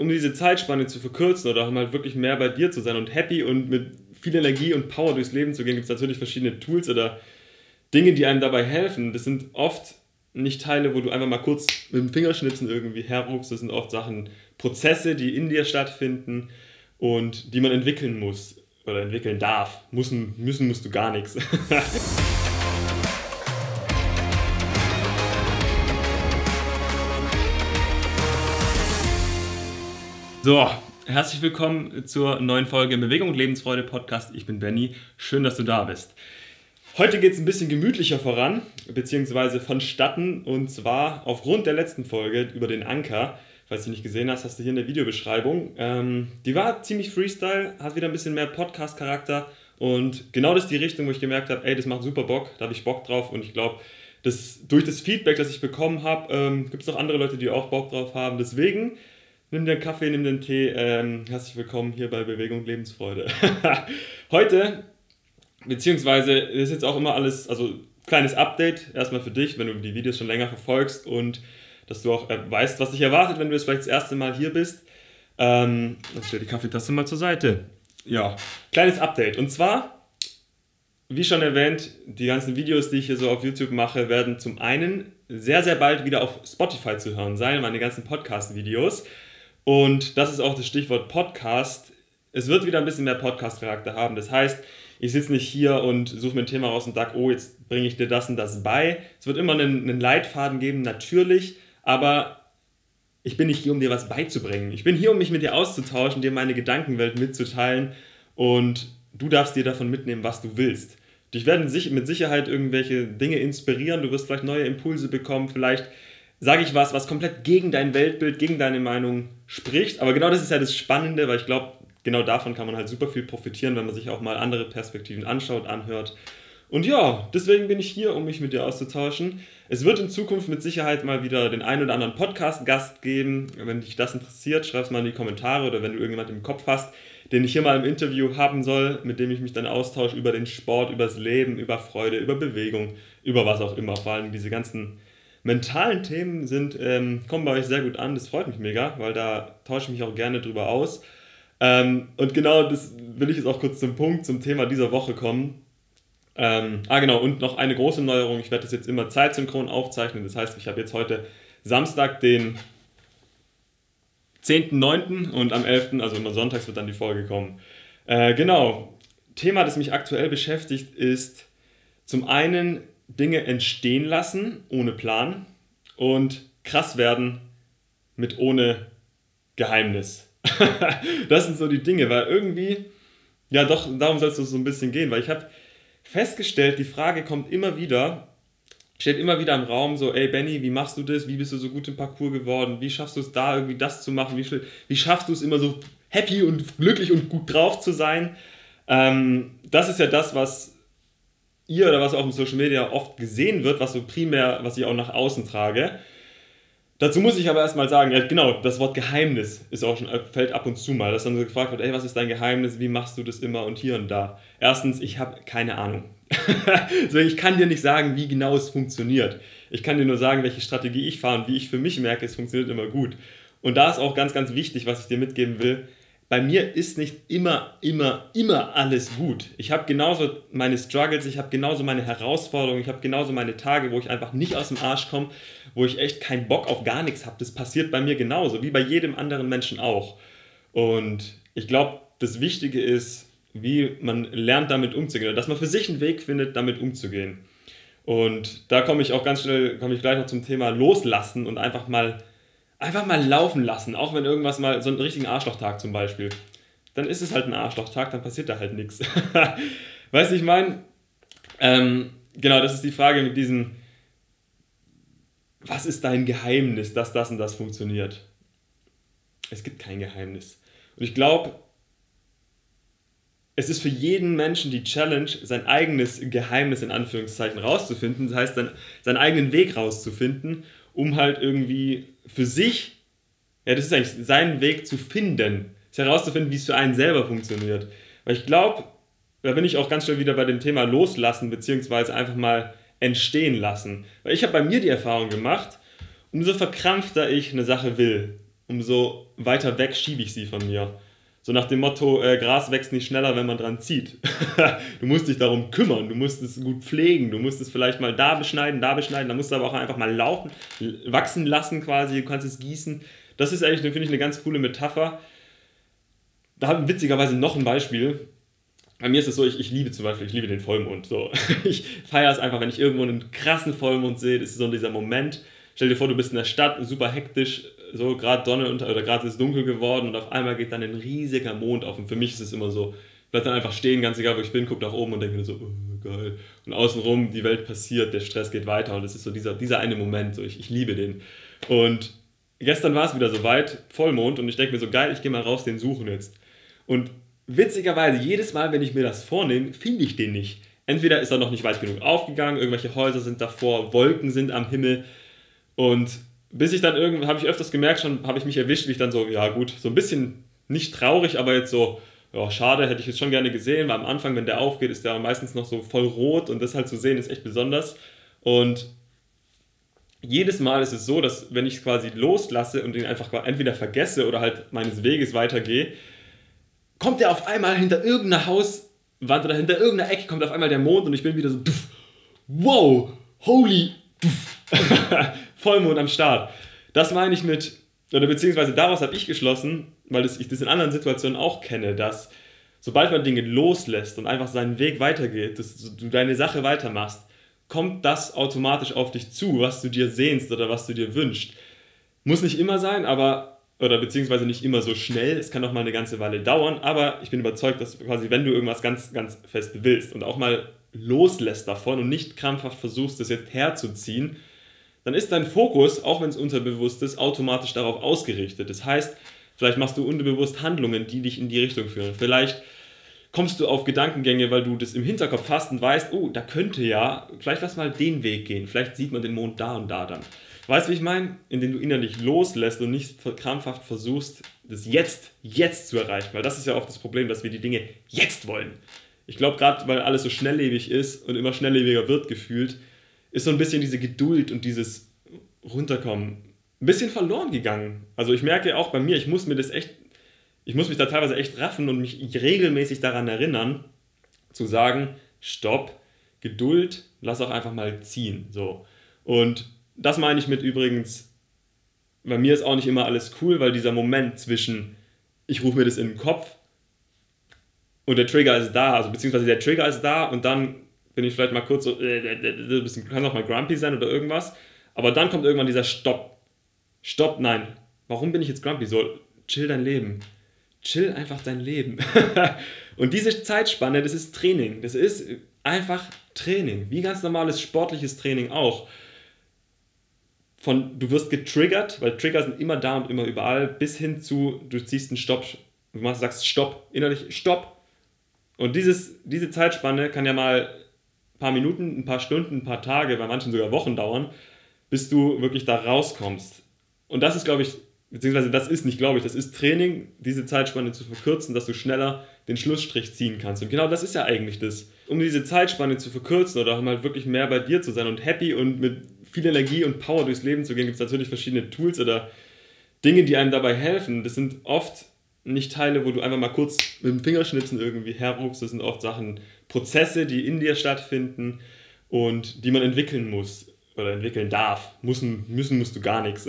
um diese Zeitspanne zu verkürzen oder um halt wirklich mehr bei dir zu sein und happy und mit viel Energie und Power durchs Leben zu gehen, gibt es natürlich verschiedene Tools oder Dinge, die einem dabei helfen. Das sind oft nicht Teile, wo du einfach mal kurz mit dem Fingerschnipsen irgendwie herrufst. Das sind oft Sachen, Prozesse, die in dir stattfinden und die man entwickeln muss oder entwickeln darf. Müssen, müssen musst du gar nichts. So, herzlich willkommen zur neuen Folge im Bewegung und Lebensfreude Podcast. Ich bin Benny. Schön, dass du da bist. Heute geht es ein bisschen gemütlicher voran, beziehungsweise vonstatten. Und zwar aufgrund der letzten Folge über den Anker. Falls du nicht gesehen hast, hast du hier in der Videobeschreibung. Ähm, die war ziemlich Freestyle, hat wieder ein bisschen mehr Podcast-Charakter. Und genau das ist die Richtung, wo ich gemerkt habe, ey, das macht super Bock, da habe ich Bock drauf. Und ich glaube, durch das Feedback, das ich bekommen habe, ähm, gibt es noch andere Leute, die auch Bock drauf haben. Deswegen Nimm den Kaffee, nimm den Tee. Ähm, herzlich willkommen hier bei Bewegung Lebensfreude. Heute, beziehungsweise ist jetzt auch immer alles, also kleines Update erstmal für dich, wenn du die Videos schon länger verfolgst und dass du auch äh, weißt, was dich erwartet, wenn du jetzt vielleicht das erste Mal hier bist. Ähm, ich stelle die Kaffeetasse mal zur Seite. Ja, kleines Update. Und zwar, wie schon erwähnt, die ganzen Videos, die ich hier so auf YouTube mache, werden zum einen sehr, sehr bald wieder auf Spotify zu hören sein, meine ganzen Podcast-Videos. Und das ist auch das Stichwort Podcast. Es wird wieder ein bisschen mehr Podcast-Charakter haben. Das heißt, ich sitze nicht hier und suche mir ein Thema raus und sage, oh, jetzt bringe ich dir das und das bei. Es wird immer einen, einen Leitfaden geben, natürlich, aber ich bin nicht hier, um dir was beizubringen. Ich bin hier, um mich mit dir auszutauschen, dir meine Gedankenwelt mitzuteilen und du darfst dir davon mitnehmen, was du willst. Dich werden mit Sicherheit irgendwelche Dinge inspirieren, du wirst vielleicht neue Impulse bekommen, vielleicht sage ich was, was komplett gegen dein Weltbild, gegen deine Meinung spricht. Aber genau das ist ja das Spannende, weil ich glaube, genau davon kann man halt super viel profitieren, wenn man sich auch mal andere Perspektiven anschaut, anhört. Und ja, deswegen bin ich hier, um mich mit dir auszutauschen. Es wird in Zukunft mit Sicherheit mal wieder den einen oder anderen Podcast-Gast geben. Wenn dich das interessiert, schreib es mal in die Kommentare oder wenn du irgendjemanden im Kopf hast, den ich hier mal im Interview haben soll, mit dem ich mich dann austausche über den Sport, über das Leben, über Freude, über Bewegung, über was auch immer. Vor allem diese ganzen mentalen Themen sind, ähm, kommen bei euch sehr gut an. Das freut mich mega, weil da tausche ich mich auch gerne drüber aus. Ähm, und genau das will ich jetzt auch kurz zum Punkt, zum Thema dieser Woche kommen. Ähm, ah, genau, und noch eine große Neuerung. Ich werde das jetzt immer zeitsynchron aufzeichnen. Das heißt, ich habe jetzt heute Samstag, den 10.9. und am 11., also immer sonntags, wird dann die Folge kommen. Äh, genau, Thema, das mich aktuell beschäftigt, ist zum einen Dinge entstehen lassen ohne Plan und krass werden mit ohne Geheimnis. das sind so die Dinge, weil irgendwie, ja doch, darum soll es so ein bisschen gehen, weil ich habe festgestellt, die Frage kommt immer wieder, steht immer wieder im Raum so, ey Benny, wie machst du das? Wie bist du so gut im Parcours geworden? Wie schaffst du es da irgendwie das zu machen? Wie, wie schaffst du es immer so happy und glücklich und gut drauf zu sein? Ähm, das ist ja das, was ihr oder was auch im Social Media oft gesehen wird, was so primär, was ich auch nach außen trage. Dazu muss ich aber erstmal sagen, ja genau, das Wort Geheimnis ist auch schon, äh, fällt ab und zu mal, dass dann so gefragt wird, ey, was ist dein Geheimnis, wie machst du das immer und hier und da. Erstens, ich habe keine Ahnung. Deswegen, ich kann dir nicht sagen, wie genau es funktioniert. Ich kann dir nur sagen, welche Strategie ich fahre und wie ich für mich merke, es funktioniert immer gut. Und da ist auch ganz, ganz wichtig, was ich dir mitgeben will, bei mir ist nicht immer, immer, immer alles gut. Ich habe genauso meine Struggles, ich habe genauso meine Herausforderungen, ich habe genauso meine Tage, wo ich einfach nicht aus dem Arsch komme, wo ich echt keinen Bock auf gar nichts habe. Das passiert bei mir genauso, wie bei jedem anderen Menschen auch. Und ich glaube, das Wichtige ist, wie man lernt, damit umzugehen, dass man für sich einen Weg findet, damit umzugehen. Und da komme ich auch ganz schnell, komme ich gleich noch zum Thema Loslassen und einfach mal einfach mal laufen lassen, auch wenn irgendwas mal, so einen richtigen Arschlochtag zum Beispiel. Dann ist es halt ein Arschlochtag, dann passiert da halt nichts. Weißt du, ich meine, ähm, genau, das ist die Frage mit diesem, was ist dein Geheimnis, dass das und das funktioniert? Es gibt kein Geheimnis. Und ich glaube, es ist für jeden Menschen die Challenge, sein eigenes Geheimnis in Anführungszeichen rauszufinden, das heißt, sein, seinen eigenen Weg rauszufinden, um halt irgendwie für sich, ja, das ist eigentlich seinen Weg zu finden, herauszufinden, wie es für einen selber funktioniert. Weil ich glaube, da bin ich auch ganz schnell wieder bei dem Thema loslassen, beziehungsweise einfach mal entstehen lassen. Weil ich habe bei mir die Erfahrung gemacht, umso verkrampfter ich eine Sache will, umso weiter weg schiebe ich sie von mir. So nach dem Motto, äh, Gras wächst nicht schneller, wenn man dran zieht. du musst dich darum kümmern, du musst es gut pflegen, du musst es vielleicht mal da beschneiden, da beschneiden, da musst du aber auch einfach mal laufen, wachsen lassen quasi, du kannst es gießen. Das ist eigentlich, finde ich, eine ganz coole Metapher. Da haben wir witzigerweise noch ein Beispiel. Bei mir ist es so, ich, ich liebe zum Beispiel, ich liebe den Vollmond. So. Ich feiere es einfach, wenn ich irgendwo einen krassen Vollmond sehe, das ist so dieser Moment. Stell dir vor, du bist in der Stadt, super hektisch, so gerade Sonne unter, oder gerade ist es dunkel geworden und auf einmal geht dann ein riesiger Mond auf. Und für mich ist es immer so, ich bleib dann einfach stehen, ganz egal wo ich bin, guck nach oben und denke mir so, oh, geil. Und außenrum, die Welt passiert, der Stress geht weiter und es ist so dieser, dieser eine Moment, so ich, ich liebe den. Und gestern war es wieder soweit, Vollmond und ich denke mir so, geil, ich gehe mal raus, den suchen jetzt. Und witzigerweise, jedes Mal, wenn ich mir das vornehme, finde ich den nicht. Entweder ist er noch nicht weit genug aufgegangen, irgendwelche Häuser sind davor, Wolken sind am Himmel und bis ich dann irgendwann, habe ich öfters gemerkt, schon habe ich mich erwischt, wie ich dann so, ja gut, so ein bisschen nicht traurig, aber jetzt so, ja, schade, hätte ich jetzt schon gerne gesehen, weil am Anfang, wenn der aufgeht, ist der meistens noch so voll rot und das halt zu sehen ist echt besonders. Und jedes Mal ist es so, dass wenn ich es quasi loslasse und ihn einfach entweder vergesse oder halt meines Weges weitergehe, kommt er auf einmal hinter irgendeiner Hauswand oder hinter irgendeiner Ecke kommt auf einmal der Mond und ich bin wieder so, wow, holy, Vollmond am Start. Das meine ich mit, oder beziehungsweise daraus habe ich geschlossen, weil ich das in anderen Situationen auch kenne, dass sobald man Dinge loslässt und einfach seinen Weg weitergeht, dass du deine Sache weitermachst, kommt das automatisch auf dich zu, was du dir sehnst oder was du dir wünschst. Muss nicht immer sein, aber oder beziehungsweise nicht immer so schnell. Es kann auch mal eine ganze Weile dauern, aber ich bin überzeugt, dass quasi, wenn du irgendwas ganz, ganz fest willst und auch mal loslässt davon und nicht krampfhaft versuchst, das jetzt herzuziehen, dann ist dein Fokus, auch wenn es unterbewusst ist, automatisch darauf ausgerichtet. Das heißt, vielleicht machst du unbewusst Handlungen, die dich in die Richtung führen. Vielleicht kommst du auf Gedankengänge, weil du das im Hinterkopf hast und weißt, oh, da könnte ja, vielleicht lass mal den Weg gehen. Vielleicht sieht man den Mond da und da dann. Weißt du, wie ich meine? Indem du innerlich loslässt und nicht krampfhaft versuchst, das jetzt, jetzt zu erreichen. Weil das ist ja oft das Problem, dass wir die Dinge jetzt wollen. Ich glaube, gerade weil alles so schnelllebig ist und immer schnelllebiger wird gefühlt, ist so ein bisschen diese Geduld und dieses Runterkommen ein bisschen verloren gegangen. Also ich merke auch bei mir, ich muss mir das echt, ich muss mich da teilweise echt raffen und mich regelmäßig daran erinnern, zu sagen, stopp, Geduld, lass auch einfach mal ziehen. So. Und das meine ich mit übrigens, bei mir ist auch nicht immer alles cool, weil dieser Moment zwischen, ich rufe mir das in den Kopf und der Trigger ist da, also beziehungsweise der Trigger ist da und dann bin ich vielleicht mal kurz so, äh, äh, bisschen, kann auch mal grumpy sein oder irgendwas, aber dann kommt irgendwann dieser Stopp. Stopp, nein. Warum bin ich jetzt grumpy? So, chill dein Leben. Chill einfach dein Leben. und diese Zeitspanne, das ist Training. Das ist einfach Training. Wie ganz normales sportliches Training auch. Von, du wirst getriggert, weil Trigger sind immer da und immer überall, bis hin zu, du ziehst einen Stopp, du sagst Stopp, innerlich Stopp. Und dieses, diese Zeitspanne kann ja mal paar Minuten, ein paar Stunden, ein paar Tage, bei manchen sogar Wochen dauern, bis du wirklich da rauskommst. Und das ist, glaube ich, beziehungsweise das ist nicht, glaube ich, das ist Training, diese Zeitspanne zu verkürzen, dass du schneller den Schlussstrich ziehen kannst. Und genau das ist ja eigentlich das. Um diese Zeitspanne zu verkürzen oder mal wirklich mehr bei dir zu sein und happy und mit viel Energie und Power durchs Leben zu gehen, gibt es natürlich verschiedene Tools oder Dinge, die einem dabei helfen. Das sind oft nicht Teile, wo du einfach mal kurz mit dem Fingerschnipsen irgendwie herrufst. Das sind oft Sachen, Prozesse, die in dir stattfinden und die man entwickeln muss oder entwickeln darf. Müssen, müssen musst du gar nichts.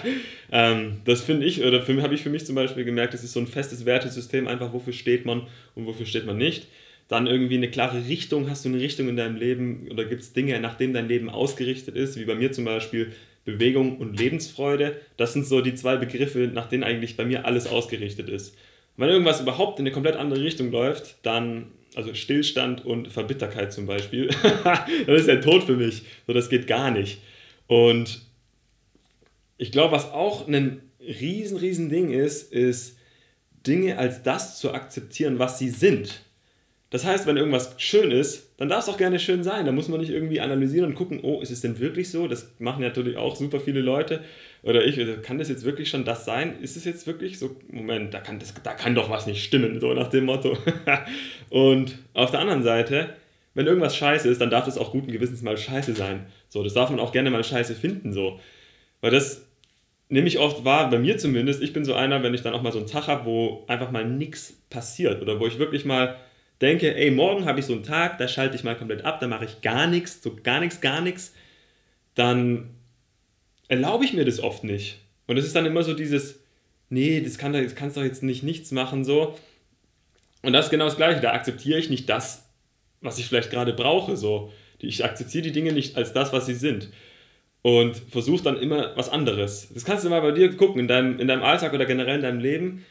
ähm, das finde ich, oder habe ich für mich zum Beispiel gemerkt, das ist so ein festes Wertesystem, einfach wofür steht man und wofür steht man nicht. Dann irgendwie eine klare Richtung, hast du eine Richtung in deinem Leben oder gibt es Dinge, nachdem dein Leben ausgerichtet ist, wie bei mir zum Beispiel Bewegung und Lebensfreude. Das sind so die zwei Begriffe, nach denen eigentlich bei mir alles ausgerichtet ist. wenn irgendwas überhaupt in eine komplett andere Richtung läuft, dann, also Stillstand und Verbitterkeit zum Beispiel, das ist der Tod für mich. So, das geht gar nicht. Und ich glaube, was auch ein riesen, riesen Ding ist, ist, Dinge als das zu akzeptieren, was sie sind. Das heißt, wenn irgendwas schön ist, dann darf es auch gerne schön sein. Da muss man nicht irgendwie analysieren und gucken, oh, ist es denn wirklich so? Das machen natürlich auch super viele Leute. Oder ich, also kann das jetzt wirklich schon das sein? Ist es jetzt wirklich so? Moment, da kann, das, da kann doch was nicht stimmen, so nach dem Motto. und auf der anderen Seite, wenn irgendwas scheiße ist, dann darf es auch guten Gewissens mal scheiße sein. So, das darf man auch gerne mal scheiße finden, so. Weil das nehme ich oft wahr, bei mir zumindest, ich bin so einer, wenn ich dann auch mal so einen Tag habe, wo einfach mal nichts passiert oder wo ich wirklich mal denke, ey, morgen habe ich so einen Tag, da schalte ich mal komplett ab, da mache ich gar nichts, so gar nichts, gar nichts, dann erlaube ich mir das oft nicht. Und es ist dann immer so dieses, nee, das, kann, das kannst doch jetzt nicht nichts machen, so. Und das ist genau das Gleiche, da akzeptiere ich nicht das, was ich vielleicht gerade brauche, so. Ich akzeptiere die Dinge nicht als das, was sie sind. Und versuche dann immer was anderes. Das kannst du mal bei dir gucken, in deinem, in deinem Alltag oder generell in deinem Leben.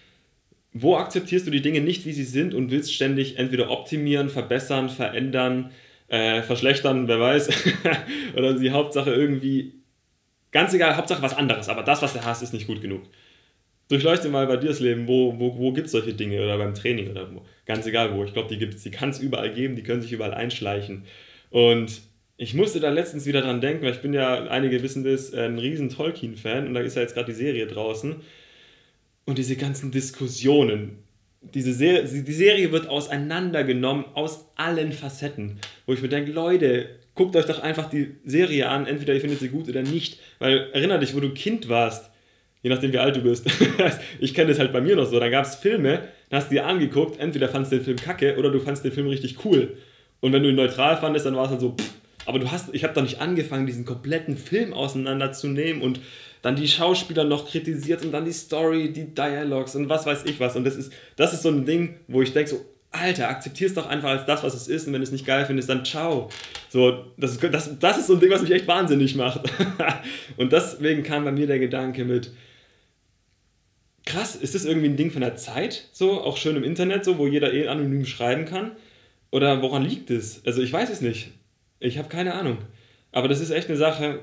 Wo akzeptierst du die Dinge nicht, wie sie sind und willst ständig entweder optimieren, verbessern, verändern, äh, verschlechtern, wer weiß. oder die Hauptsache irgendwie, ganz egal, Hauptsache was anderes, aber das, was du hast, ist nicht gut genug. Durchleuchte mal bei dir das Leben, wo, wo, wo gibt es solche Dinge oder beim Training oder wo. Ganz egal wo. Ich glaube, die gibt es, die kann es überall geben, die können sich überall einschleichen. Und ich musste da letztens wieder dran denken, weil ich bin ja, einige wissen das, ein riesen Tolkien-Fan und da ist ja jetzt gerade die Serie draußen. Und diese ganzen Diskussionen, diese Serie, die Serie wird auseinandergenommen aus allen Facetten, wo ich mir denke, Leute, guckt euch doch einfach die Serie an, entweder ihr findet sie gut oder nicht, weil erinner dich, wo du Kind warst, je nachdem wie alt du bist. ich kenne das halt bei mir noch so, dann gab es Filme, dann hast du dir angeguckt, entweder fandest du den Film kacke oder du fandest den Film richtig cool. Und wenn du ihn neutral fandest, dann war es halt so, pff, aber du hast, ich habe doch nicht angefangen, diesen kompletten Film auseinanderzunehmen und dann die Schauspieler noch kritisiert und dann die Story, die Dialogs und was weiß ich was. Und das ist, das ist so ein Ding, wo ich denke so, Alter, akzeptier es doch einfach als das, was es ist und wenn du es nicht geil findest, dann ciao. So, das, ist, das, das ist so ein Ding, was mich echt wahnsinnig macht. und deswegen kam bei mir der Gedanke mit, krass, ist das irgendwie ein Ding von der Zeit, so, auch schön im Internet, so, wo jeder eh anonym schreiben kann? Oder woran liegt es? Also ich weiß es nicht. Ich habe keine Ahnung. Aber das ist echt eine Sache,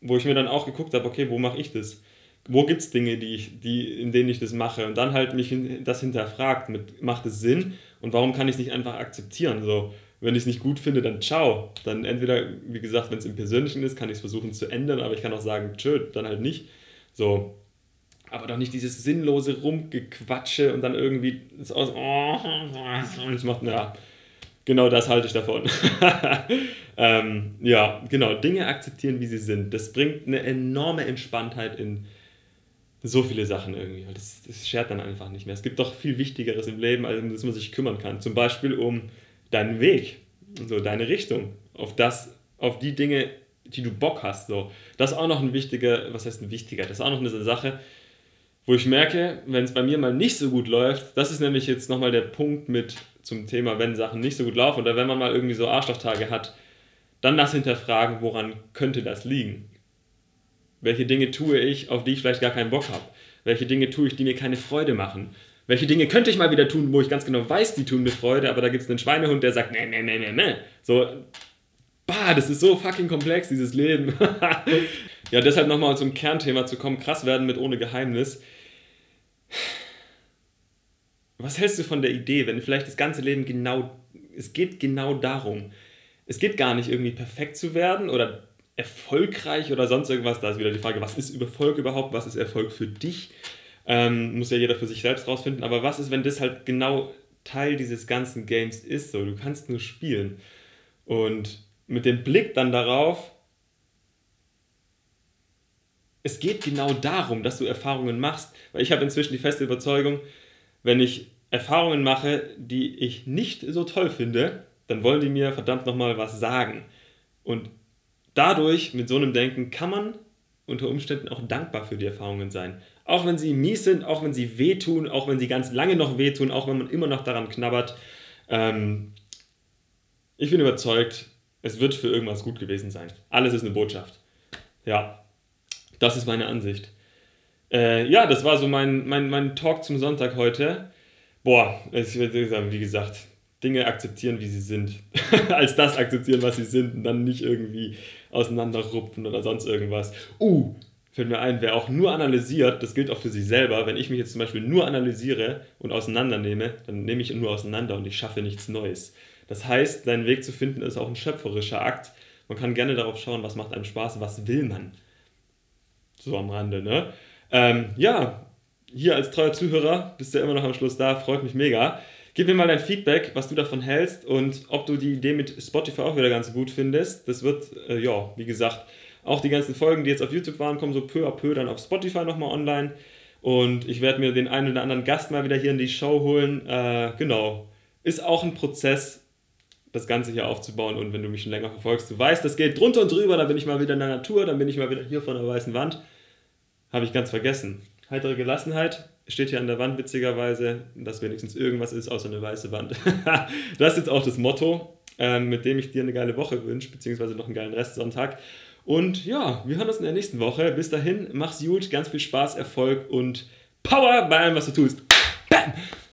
wo ich mir dann auch geguckt habe, okay, wo mache ich das? Wo gibt es Dinge, die ich, die, in denen ich das mache? Und dann halt mich das hinterfragt, mit, macht es Sinn? Und warum kann ich es nicht einfach akzeptieren? So, wenn ich es nicht gut finde, dann ciao. Dann entweder, wie gesagt, wenn es im Persönlichen ist, kann ich es versuchen zu ändern, aber ich kann auch sagen, tschö, dann halt nicht. So, aber doch nicht dieses sinnlose Rumgequatsche und dann irgendwie das aus, oh, das macht, ja, genau das halte ich davon. ähm, ja, genau, Dinge akzeptieren, wie sie sind. Das bringt eine enorme Entspanntheit in so viele Sachen irgendwie. Das, das schert dann einfach nicht mehr. Es gibt doch viel Wichtigeres im Leben, als um das man sich kümmern kann. Zum Beispiel um deinen Weg, so deine Richtung, auf das, auf die Dinge, die du Bock hast. So. Das ist auch noch ein wichtiger, was heißt ein wichtiger? Das ist auch noch eine Sache, wo ich merke, wenn es bei mir mal nicht so gut läuft, das ist nämlich jetzt nochmal der Punkt mit zum Thema, wenn Sachen nicht so gut laufen oder wenn man mal irgendwie so Arschlochtage hat, dann das hinterfragen, woran könnte das liegen? Welche Dinge tue ich, auf die ich vielleicht gar keinen Bock habe? Welche Dinge tue ich, die mir keine Freude machen? Welche Dinge könnte ich mal wieder tun, wo ich ganz genau weiß, die tun mir Freude, aber da gibt es einen Schweinehund, der sagt, ne, ne, ne, ne, ne. So, bah, das ist so fucking komplex, dieses Leben. ja, deshalb nochmal zum Kernthema zu kommen, krass werden mit ohne Geheimnis was hältst du von der Idee, wenn vielleicht das ganze Leben genau, es geht genau darum, es geht gar nicht irgendwie perfekt zu werden oder erfolgreich oder sonst irgendwas, da ist wieder die Frage, was ist Erfolg überhaupt, was ist Erfolg für dich, ähm, muss ja jeder für sich selbst rausfinden, aber was ist, wenn das halt genau Teil dieses ganzen Games ist, so, du kannst nur spielen. Und mit dem Blick dann darauf, es geht genau darum, dass du Erfahrungen machst, weil ich habe inzwischen die feste Überzeugung, wenn ich Erfahrungen mache, die ich nicht so toll finde, dann wollen die mir verdammt nochmal was sagen. Und dadurch, mit so einem Denken, kann man unter Umständen auch dankbar für die Erfahrungen sein. Auch wenn sie mies sind, auch wenn sie wehtun, auch wenn sie ganz lange noch wehtun, auch wenn man immer noch daran knabbert. Ähm, ich bin überzeugt, es wird für irgendwas gut gewesen sein. Alles ist eine Botschaft. Ja, das ist meine Ansicht. Äh, ja, das war so mein, mein, mein Talk zum Sonntag heute. Boah, ich würde sagen, wie gesagt, Dinge akzeptieren, wie sie sind. Als das akzeptieren, was sie sind und dann nicht irgendwie auseinanderrupfen oder sonst irgendwas. Uh, fällt mir ein, wer auch nur analysiert, das gilt auch für sich selber. Wenn ich mich jetzt zum Beispiel nur analysiere und auseinandernehme, dann nehme ich nur auseinander und ich schaffe nichts Neues. Das heißt, deinen Weg zu finden ist auch ein schöpferischer Akt. Man kann gerne darauf schauen, was macht einem Spaß, was will man. So am Rande, ne? Ähm, ja, hier als treuer Zuhörer bist du ja immer noch am Schluss da, freut mich mega. Gib mir mal dein Feedback, was du davon hältst und ob du die Idee mit Spotify auch wieder ganz gut findest. Das wird, äh, ja, wie gesagt, Auch die ganzen Folgen, die jetzt auf YouTube waren, kommen so peu à peu dann auf Spotify nochmal online. Und ich werde mir den einen oder anderen Gast mal wieder hier in die Show holen. Äh, genau. Ist auch ein Prozess, das Ganze hier aufzubauen. Und wenn du mich schon länger verfolgst, du weißt, das geht drunter und drüber. Da bin ich mal wieder in der Natur, dann bin ich mal wieder hier vor der weißen Wand. Habe ich ganz vergessen. Heitere Gelassenheit steht hier an der Wand witzigerweise, dass wenigstens irgendwas ist außer eine weiße Wand. das ist jetzt auch das Motto, ähm, mit dem ich dir eine geile Woche wünsche, beziehungsweise noch einen geilen Restsonntag. Und ja, wir hören uns in der nächsten Woche. Bis dahin, mach's gut, ganz viel Spaß, Erfolg und Power bei allem, was du tust. Bam!